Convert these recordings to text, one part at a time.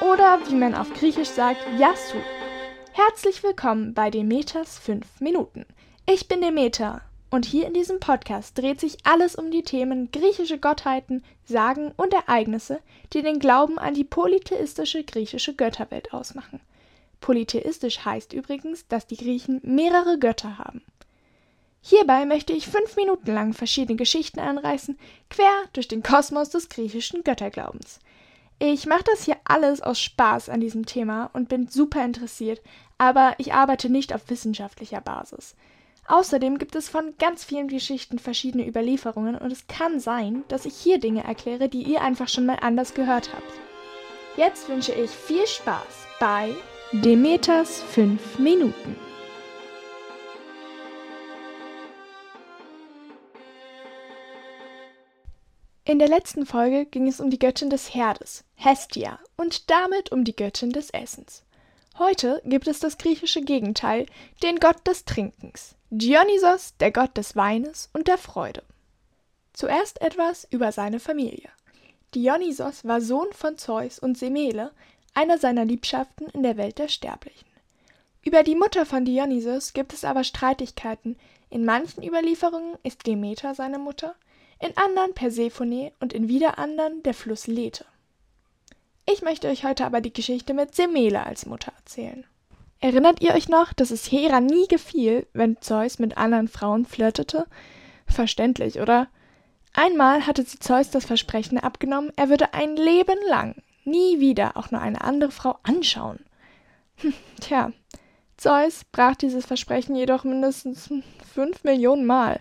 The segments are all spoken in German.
oder wie man auf Griechisch sagt, Yasu. Herzlich willkommen bei Demeters 5 Minuten. Ich bin Demeter und hier in diesem Podcast dreht sich alles um die Themen griechische Gottheiten, Sagen und Ereignisse, die den Glauben an die polytheistische griechische Götterwelt ausmachen. Polytheistisch heißt übrigens, dass die Griechen mehrere Götter haben. Hierbei möchte ich fünf Minuten lang verschiedene Geschichten anreißen, quer durch den Kosmos des griechischen Götterglaubens. Ich mache das hier alles aus Spaß an diesem Thema und bin super interessiert, aber ich arbeite nicht auf wissenschaftlicher Basis. Außerdem gibt es von ganz vielen Geschichten verschiedene Überlieferungen und es kann sein, dass ich hier Dinge erkläre, die ihr einfach schon mal anders gehört habt. Jetzt wünsche ich viel Spaß bei Demeters 5 Minuten. In der letzten Folge ging es um die Göttin des Herdes, Hestia, und damit um die Göttin des Essens. Heute gibt es das griechische Gegenteil, den Gott des Trinkens, Dionysos, der Gott des Weines und der Freude. Zuerst etwas über seine Familie. Dionysos war Sohn von Zeus und Semele, einer seiner Liebschaften in der Welt der Sterblichen. Über die Mutter von Dionysos gibt es aber Streitigkeiten. In manchen Überlieferungen ist Demeter seine Mutter, in anderen Persephone und in wieder anderen der Fluss Lethe. Ich möchte euch heute aber die Geschichte mit Semele als Mutter erzählen. Erinnert ihr euch noch, dass es Hera nie gefiel, wenn Zeus mit anderen Frauen flirtete? Verständlich, oder? Einmal hatte sie Zeus das Versprechen abgenommen, er würde ein Leben lang nie wieder auch nur eine andere Frau anschauen. Hm, tja, Zeus brach dieses Versprechen jedoch mindestens fünf Millionen Mal.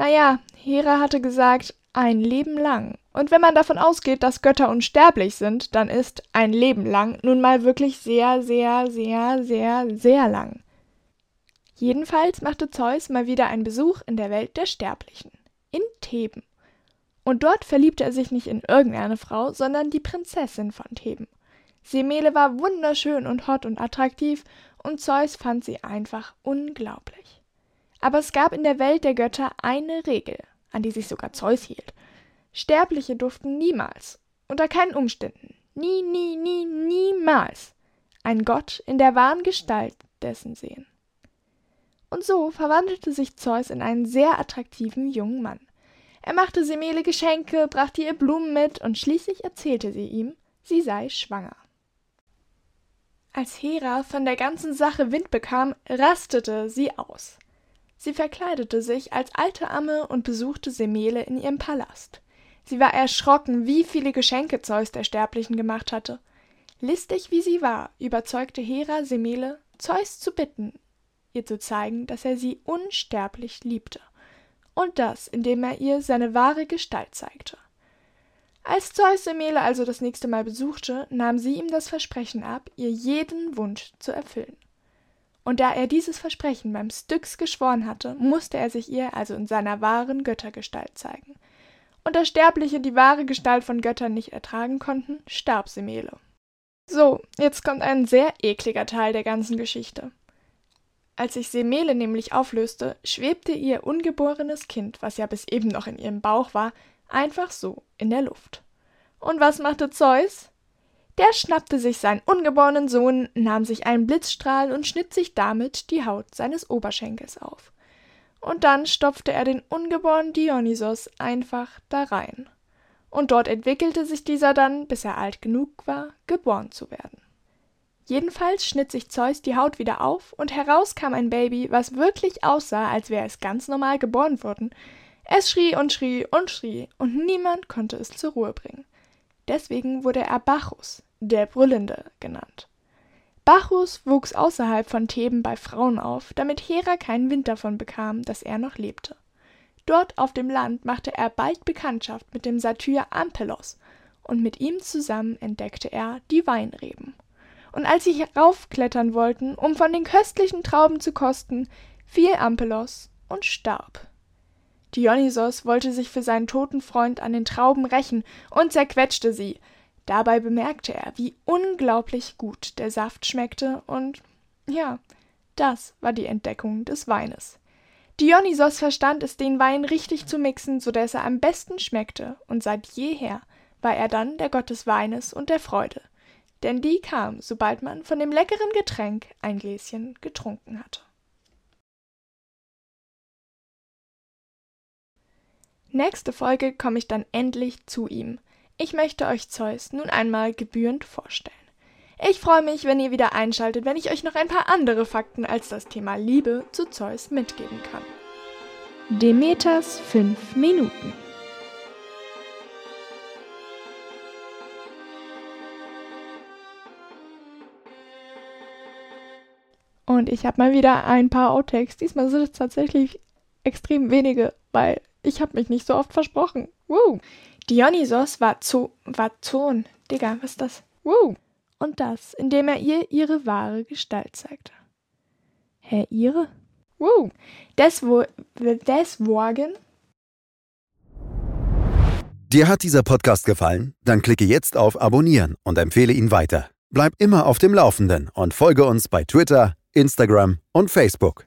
Naja, Hera hatte gesagt, ein Leben lang. Und wenn man davon ausgeht, dass Götter unsterblich sind, dann ist ein Leben lang nun mal wirklich sehr, sehr, sehr, sehr, sehr lang. Jedenfalls machte Zeus mal wieder einen Besuch in der Welt der Sterblichen, in Theben. Und dort verliebte er sich nicht in irgendeine Frau, sondern die Prinzessin von Theben. Semele war wunderschön und hot und attraktiv, und Zeus fand sie einfach unglaublich. Aber es gab in der Welt der Götter eine Regel, an die sich sogar Zeus hielt. Sterbliche durften niemals, unter keinen Umständen, nie, nie, nie, niemals ein Gott in der wahren Gestalt dessen sehen. Und so verwandelte sich Zeus in einen sehr attraktiven jungen Mann. Er machte Semele Geschenke, brachte ihr Blumen mit und schließlich erzählte sie ihm, sie sei schwanger. Als Hera von der ganzen Sache Wind bekam, rastete sie aus. Sie verkleidete sich als alte Amme und besuchte Semele in ihrem Palast. Sie war erschrocken, wie viele Geschenke Zeus der Sterblichen gemacht hatte. Listig wie sie war, überzeugte Hera Semele, Zeus zu bitten, ihr zu zeigen, dass er sie unsterblich liebte, und das, indem er ihr seine wahre Gestalt zeigte. Als Zeus Semele also das nächste Mal besuchte, nahm sie ihm das Versprechen ab, ihr jeden Wunsch zu erfüllen. Und da er dieses Versprechen beim Styx geschworen hatte, musste er sich ihr also in seiner wahren Göttergestalt zeigen – und da Sterbliche die wahre Gestalt von Göttern nicht ertragen konnten, starb Semele. So, jetzt kommt ein sehr ekliger Teil der ganzen Geschichte. Als sich Semele nämlich auflöste, schwebte ihr ungeborenes Kind, was ja bis eben noch in ihrem Bauch war, einfach so in der Luft. Und was machte Zeus? Der schnappte sich seinen ungeborenen Sohn, nahm sich einen Blitzstrahl und schnitt sich damit die Haut seines Oberschenkels auf und dann stopfte er den ungeborenen Dionysos einfach da rein. Und dort entwickelte sich dieser dann, bis er alt genug war, geboren zu werden. Jedenfalls schnitt sich Zeus die Haut wieder auf und heraus kam ein Baby, was wirklich aussah, als wäre es ganz normal geboren worden. Es schrie und schrie und schrie und niemand konnte es zur Ruhe bringen. Deswegen wurde er Bacchus, der Brüllende, genannt. Bacchus wuchs außerhalb von Theben bei Frauen auf, damit Hera keinen Wind davon bekam, dass er noch lebte. Dort auf dem Land machte er bald Bekanntschaft mit dem Satyr Ampelos, und mit ihm zusammen entdeckte er die Weinreben. Und als sie heraufklettern wollten, um von den köstlichen Trauben zu kosten, fiel Ampelos und starb. Dionysos wollte sich für seinen toten Freund an den Trauben rächen und zerquetschte sie, Dabei bemerkte er, wie unglaublich gut der Saft schmeckte, und ja, das war die Entdeckung des Weines. Dionysos verstand es, den Wein richtig zu mixen, so dass er am besten schmeckte, und seit jeher war er dann der Gott des Weines und der Freude, denn die kam, sobald man von dem leckeren Getränk ein Gläschen getrunken hatte. Nächste Folge komme ich dann endlich zu ihm. Ich möchte euch Zeus nun einmal gebührend vorstellen. Ich freue mich, wenn ihr wieder einschaltet, wenn ich euch noch ein paar andere Fakten als das Thema Liebe zu Zeus mitgeben kann. Demeters 5 Minuten Und ich habe mal wieder ein paar Outtakes. Diesmal sind es tatsächlich extrem wenige, weil ich habe mich nicht so oft versprochen. Woo. Dionysos war Zo war. Digga, was ist das? Woo. Und das, indem er ihr ihre wahre Gestalt zeigte. Hä, ihre? Woo. Deswo deswegen. Dir hat dieser Podcast gefallen? Dann klicke jetzt auf Abonnieren und empfehle ihn weiter. Bleib immer auf dem Laufenden und folge uns bei Twitter, Instagram und Facebook.